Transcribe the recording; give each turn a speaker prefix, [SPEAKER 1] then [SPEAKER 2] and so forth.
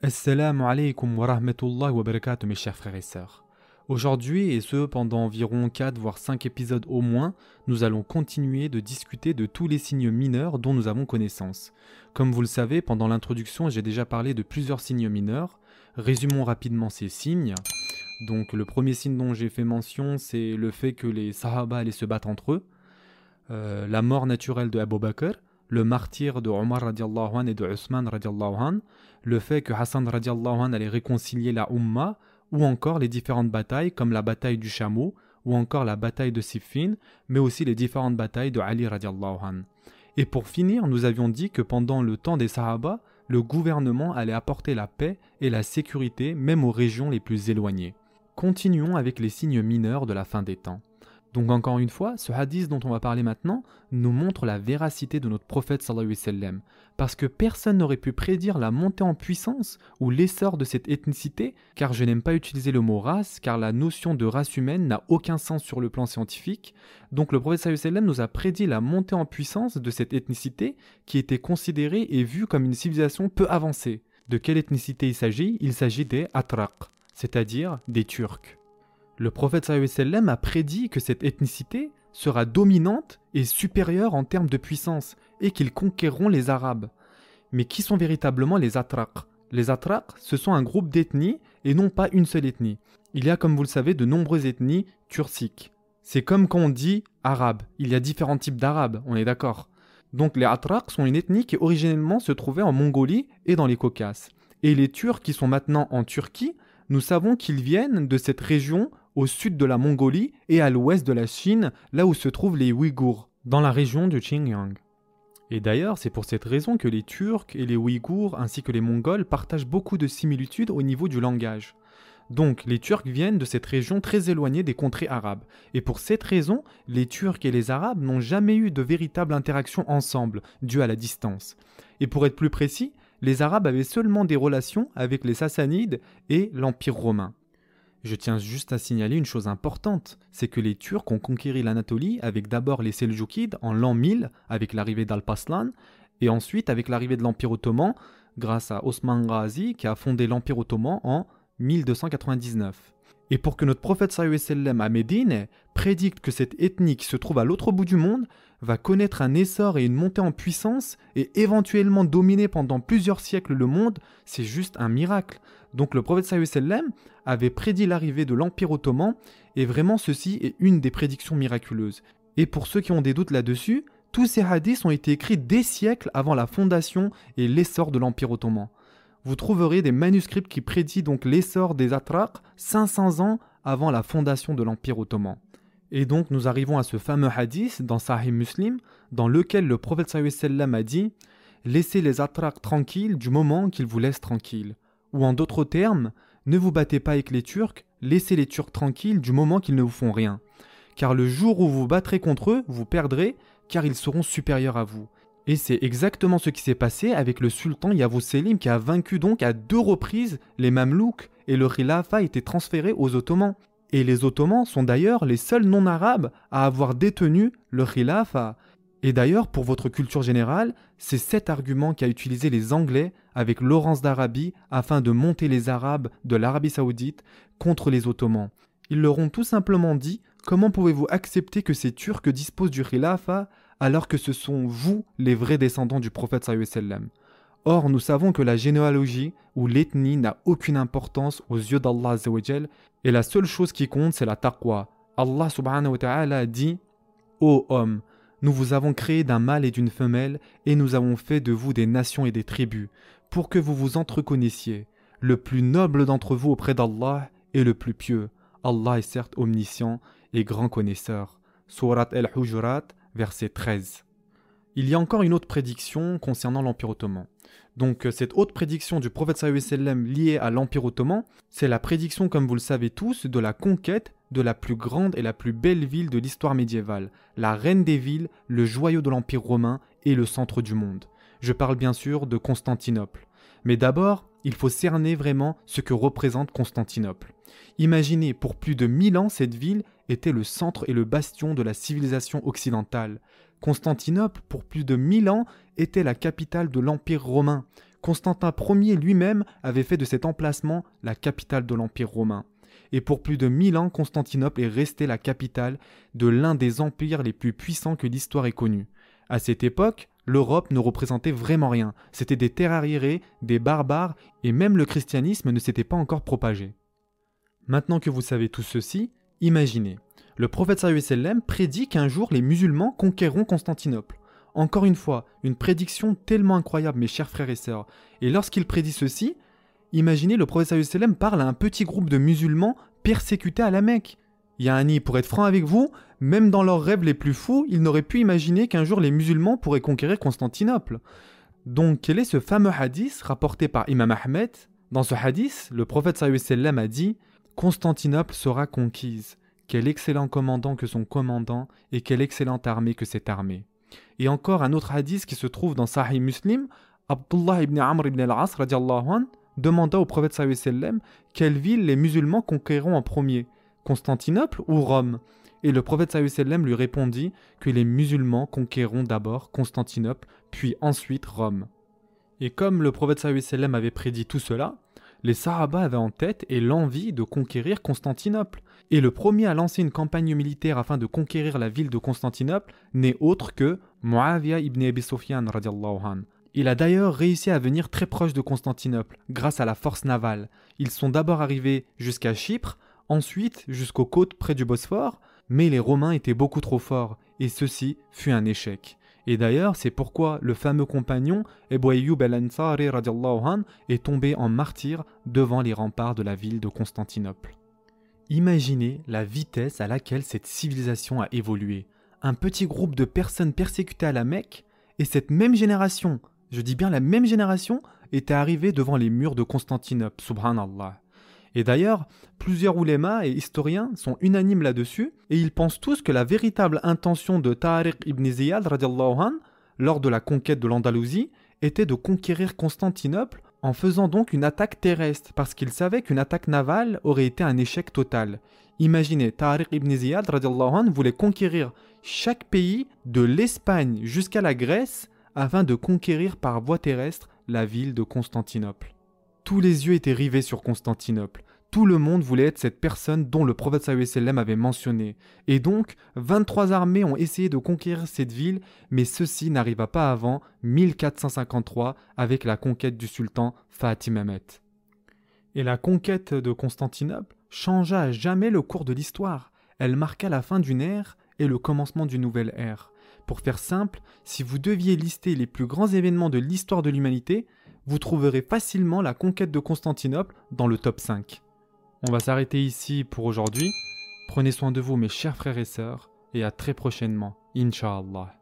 [SPEAKER 1] Assalamu alaikum wa rahmatullahi wa barakatuh mes chers frères et sœurs. Aujourd'hui, et ce pendant environ 4 voire 5 épisodes au moins, nous allons continuer de discuter de tous les signes mineurs dont nous avons connaissance. Comme vous le savez, pendant l'introduction, j'ai déjà parlé de plusieurs signes mineurs. Résumons rapidement ces signes. Donc le premier signe dont j'ai fait mention, c'est le fait que les Sahaba allaient se battre entre eux. Euh, la mort naturelle de Abu Bakr, le martyr de Omar et de Usman le fait que Hassan allait réconcilier la Ummah, ou encore les différentes batailles comme la bataille du chameau, ou encore la bataille de Siffin, mais aussi les différentes batailles de Ali Et pour finir, nous avions dit que pendant le temps des Sahaba, le gouvernement allait apporter la paix et la sécurité même aux régions les plus éloignées. Continuons avec les signes mineurs de la fin des temps. Donc encore une fois, ce hadith dont on va parler maintenant nous montre la véracité de notre prophète sallallahu alayhi parce que personne n'aurait pu prédire la montée en puissance ou l'essor de cette ethnicité, car je n'aime pas utiliser le mot race, car la notion de race humaine n'a aucun sens sur le plan scientifique. Donc le prophète sallallahu nous a prédit la montée en puissance de cette ethnicité qui était considérée et vue comme une civilisation peu avancée. De quelle ethnicité il s'agit? Il s'agit des Atraq, c'est-à-dire des Turcs. Le prophète a prédit que cette ethnicité sera dominante et supérieure en termes de puissance et qu'ils conquerront les Arabes. Mais qui sont véritablement les Atraq? Les Atraq, ce sont un groupe d'ethnies et non pas une seule ethnie. Il y a, comme vous le savez, de nombreuses ethnies turciques. C'est comme quand on dit arabe. Il y a différents types d'arabes, on est d'accord. Donc les Atraq sont une ethnie qui originellement se trouvait en Mongolie et dans les Caucases. Et les Turcs qui sont maintenant en Turquie, nous savons qu'ils viennent de cette région au sud de la Mongolie et à l'ouest de la Chine, là où se trouvent les Ouïghours, dans la région du Xinjiang. Et d'ailleurs, c'est pour cette raison que les Turcs et les Ouïghours ainsi que les Mongols partagent beaucoup de similitudes au niveau du langage. Donc, les Turcs viennent de cette région très éloignée des contrées arabes. Et pour cette raison, les Turcs et les Arabes n'ont jamais eu de véritable interaction ensemble, due à la distance. Et pour être plus précis, les Arabes avaient seulement des relations avec les Sassanides et l'Empire romain. Je tiens juste à signaler une chose importante, c'est que les Turcs ont conquéri l'Anatolie avec d'abord les Seljoukides en l'an 1000 avec l'arrivée d'Alpaslan et ensuite avec l'arrivée de l'Empire ottoman grâce à Osman Ghazi qui a fondé l'Empire ottoman en 1299. Et pour que notre prophète sallam à prédicte que cette ethnie qui se trouve à l'autre bout du monde va connaître un essor et une montée en puissance et éventuellement dominer pendant plusieurs siècles le monde, c'est juste un miracle. Donc le prophète sallam avait prédit l'arrivée de l'Empire ottoman, et vraiment ceci est une des prédictions miraculeuses. Et pour ceux qui ont des doutes là-dessus, tous ces hadiths ont été écrits des siècles avant la fondation et l'essor de l'Empire ottoman. Vous trouverez des manuscrits qui prédisent donc l'essor des Atraq 500 ans avant la fondation de l'Empire ottoman. Et donc nous arrivons à ce fameux hadith dans Sahih Muslim, dans lequel le prophète sallam a dit Laissez les Atraq tranquilles du moment qu'ils vous laissent tranquilles. Ou en d'autres termes, ne vous battez pas avec les Turcs, laissez les Turcs tranquilles du moment qu'ils ne vous font rien. Car le jour où vous battrez contre eux, vous perdrez, car ils seront supérieurs à vous. Et c'est exactement ce qui s'est passé avec le sultan Yavuz Selim qui a vaincu donc à deux reprises les Mamelouks et le Khilafa a été transféré aux Ottomans. Et les Ottomans sont d'ailleurs les seuls non-arabes à avoir détenu le Khilafa. Et d'ailleurs, pour votre culture générale, c'est cet argument qu'a utilisé les Anglais avec Laurence d'Arabie afin de monter les Arabes de l'Arabie saoudite contre les Ottomans. Ils leur ont tout simplement dit Comment pouvez-vous accepter que ces Turcs disposent du Khilafa alors que ce sont vous les vrais descendants du prophète sallam Or, nous savons que la généalogie ou l'ethnie n'a aucune importance aux yeux d'Allah et la seule chose qui compte c'est la taqwa. Allah subhanahu wa ta'ala dit Ô homme, nous vous avons créé d'un mâle et d'une femelle, et nous avons fait de vous des nations et des tribus, pour que vous vous entreconnaissiez. Le plus noble d'entre vous auprès d'Allah est le plus pieux. Allah est certes omniscient et grand connaisseur. Surat al-Hujurat, verset 13. Il y a encore une autre prédiction concernant l'Empire ottoman. Donc euh, cette autre prédiction du prophète sallam liée à l'Empire ottoman, c'est la prédiction, comme vous le savez tous, de la conquête de la plus grande et la plus belle ville de l'histoire médiévale, la reine des villes, le joyau de l'Empire romain et le centre du monde. Je parle bien sûr de Constantinople. Mais d'abord, il faut cerner vraiment ce que représente Constantinople. Imaginez, pour plus de mille ans, cette ville était le centre et le bastion de la civilisation occidentale. Constantinople, pour plus de mille ans, était la capitale de l'Empire romain. Constantin Ier lui-même avait fait de cet emplacement la capitale de l'Empire romain. Et pour plus de mille ans, Constantinople est restée la capitale de l'un des empires les plus puissants que l'histoire ait connus. À cette époque, l'Europe ne représentait vraiment rien. C'était des terres arriérées, des barbares, et même le christianisme ne s'était pas encore propagé. Maintenant que vous savez tout ceci, imaginez. Le prophète sallam prédit qu'un jour les musulmans conquéreront Constantinople. Encore une fois, une prédiction tellement incroyable, mes chers frères et sœurs. Et lorsqu'il prédit ceci, imaginez le prophète sallam parle à un petit groupe de musulmans persécutés à la Mecque. Yani, pour être franc avec vous, même dans leurs rêves les plus fous, ils n'auraient pu imaginer qu'un jour les musulmans pourraient conquérir Constantinople. Donc, quel est ce fameux hadith rapporté par Imam Ahmed? Dans ce hadith, le prophète sallam a dit Constantinople sera conquise. Quel excellent commandant que son commandant et quelle excellente armée que cette armée. Et encore un autre hadith qui se trouve dans Sahih Muslim, Abdullah ibn Amr ibn al-As demanda au prophète sallam quelle ville les musulmans conquériront en premier, Constantinople ou Rome? Et le prophète lui répondit que les musulmans conquériront d'abord Constantinople, puis ensuite Rome. Et comme le prophète avait prédit tout cela, les Sahaba avaient en tête et l'envie de conquérir Constantinople. Et le premier à lancer une campagne militaire afin de conquérir la ville de Constantinople n'est autre que Muawiyah ibn Abi Sufyan Il a d'ailleurs réussi à venir très proche de Constantinople grâce à la force navale. Ils sont d'abord arrivés jusqu'à Chypre, ensuite jusqu'aux côtes près du Bosphore, mais les Romains étaient beaucoup trop forts et ceci fut un échec. Et d'ailleurs, c'est pourquoi le fameux compagnon Ebu Ayyub al-Ansari est tombé en martyr devant les remparts de la ville de Constantinople. Imaginez la vitesse à laquelle cette civilisation a évolué. Un petit groupe de personnes persécutées à la Mecque, et cette même génération, je dis bien la même génération, était arrivée devant les murs de Constantinople, subhanallah. Et d'ailleurs, plusieurs oulémas et historiens sont unanimes là-dessus, et ils pensent tous que la véritable intention de Tariq ibn Ziyad lors de la conquête de l'Andalousie était de conquérir Constantinople en faisant donc une attaque terrestre, parce qu'il savait qu'une attaque navale aurait été un échec total. Imaginez, Tariq ibn Ziyad voulait conquérir chaque pays de l'Espagne jusqu'à la Grèce afin de conquérir par voie terrestre la ville de Constantinople. Tous les yeux étaient rivés sur Constantinople. Tout le monde voulait être cette personne dont le prophète sallam avait mentionné. Et donc, 23 armées ont essayé de conquérir cette ville, mais ceci n'arriva pas avant 1453 avec la conquête du sultan Fatimamet. Et la conquête de Constantinople changea à jamais le cours de l'histoire. Elle marqua la fin d'une ère et le commencement d'une nouvelle ère. Pour faire simple, si vous deviez lister les plus grands événements de l'histoire de l'humanité, vous trouverez facilement la conquête de Constantinople dans le top 5. On va s'arrêter ici pour aujourd'hui. Prenez soin de vous mes chers frères et sœurs, et à très prochainement, Inch'Allah.